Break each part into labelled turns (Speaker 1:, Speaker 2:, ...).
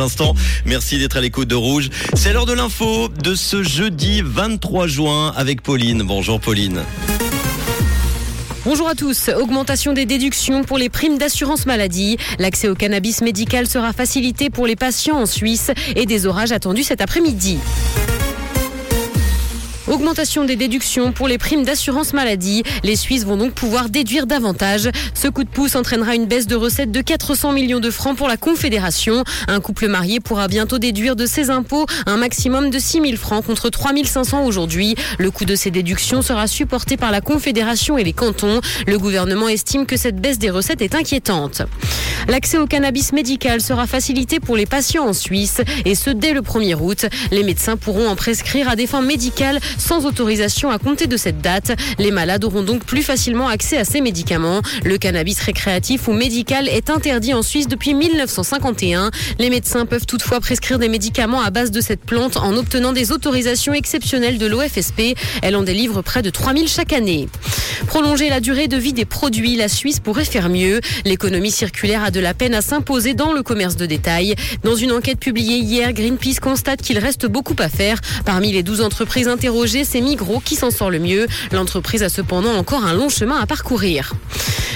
Speaker 1: Instant. Merci d'être à l'écoute de Rouge. C'est l'heure de l'info de ce jeudi 23 juin avec Pauline. Bonjour Pauline.
Speaker 2: Bonjour à tous. Augmentation des déductions pour les primes d'assurance maladie. L'accès au cannabis médical sera facilité pour les patients en Suisse et des orages attendus cet après-midi. Augmentation des déductions pour les primes d'assurance maladie. Les Suisses vont donc pouvoir déduire davantage. Ce coup de pouce entraînera une baisse de recettes de 400 millions de francs pour la Confédération. Un couple marié pourra bientôt déduire de ses impôts un maximum de 6 000 francs contre 3 500 aujourd'hui. Le coût de ces déductions sera supporté par la Confédération et les cantons. Le gouvernement estime que cette baisse des recettes est inquiétante. L'accès au cannabis médical sera facilité pour les patients en Suisse et ce dès le 1er août. Les médecins pourront en prescrire à des fins médicales sans autorisation à compter de cette date. Les malades auront donc plus facilement accès à ces médicaments. Le cannabis récréatif ou médical est interdit en Suisse depuis 1951. Les médecins peuvent toutefois prescrire des médicaments à base de cette plante en obtenant des autorisations exceptionnelles de l'OFSP. Elle en délivre près de 3000 chaque année. Prolonger la durée de vie des produits, la Suisse pourrait faire mieux. L'économie circulaire a de la peine à s'imposer dans le commerce de détail. Dans une enquête publiée hier, Greenpeace constate qu'il reste beaucoup à faire. Parmi les 12 entreprises interrogées, c'est Migros qui s'en sort le mieux. L'entreprise a cependant encore un long chemin à parcourir.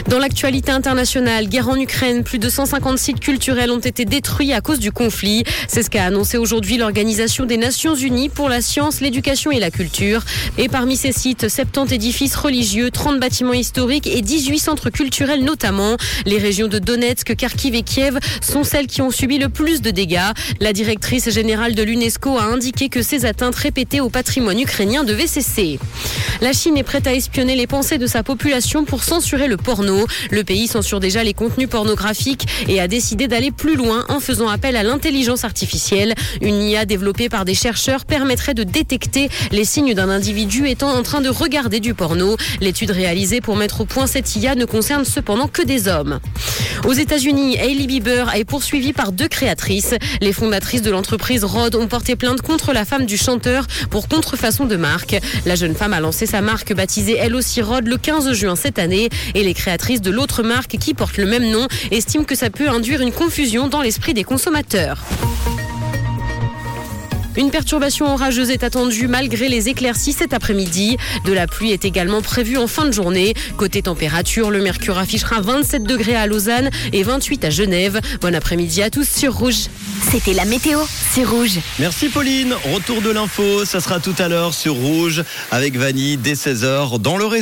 Speaker 2: Dans l'actualité internationale, guerre en Ukraine, plus de 150 sites culturels ont été détruits à cause du conflit. C'est ce qu'a annoncé aujourd'hui l'Organisation des Nations Unies pour la science, l'éducation et la culture. Et parmi ces sites, 70 édifices religieux, 30 bâtiments historiques et 18 centres culturels notamment. Les régions de Donetsk, Kharkiv et Kiev sont celles qui ont subi le plus de dégâts. La directrice générale de l'UNESCO a indiqué que ces atteintes répétées au patrimoine ukrainien devaient cesser. La Chine est prête à espionner les pensées de sa population pour censurer le porno. Le pays censure déjà les contenus pornographiques et a décidé d'aller plus loin en faisant appel à l'intelligence artificielle. Une IA développée par des chercheurs permettrait de détecter les signes d'un individu étant en train de regarder du porno. L'étude réalisée pour mettre au point cette IA ne concerne cependant que des hommes. Aux États-Unis, Hailey Bieber est poursuivie par deux créatrices. Les fondatrices de l'entreprise Rod ont porté plainte contre la femme du chanteur pour contrefaçon de La jeune femme a lancé sa marque baptisée elle aussi Rod le 15 juin cette année et les créatrices de l'autre marque qui porte le même nom estiment que ça peut induire une confusion dans l'esprit des consommateurs. Une perturbation orageuse est attendue malgré les éclaircies cet après-midi. De la pluie est également prévue en fin de journée. Côté température, le mercure affichera 27 degrés à Lausanne et 28 à Genève. Bon après-midi à tous sur Rouge.
Speaker 3: C'était la météo, c'est Rouge.
Speaker 1: Merci Pauline. Retour de l'info, ça sera tout à l'heure sur Rouge avec Vanny dès 16h dans le réseau.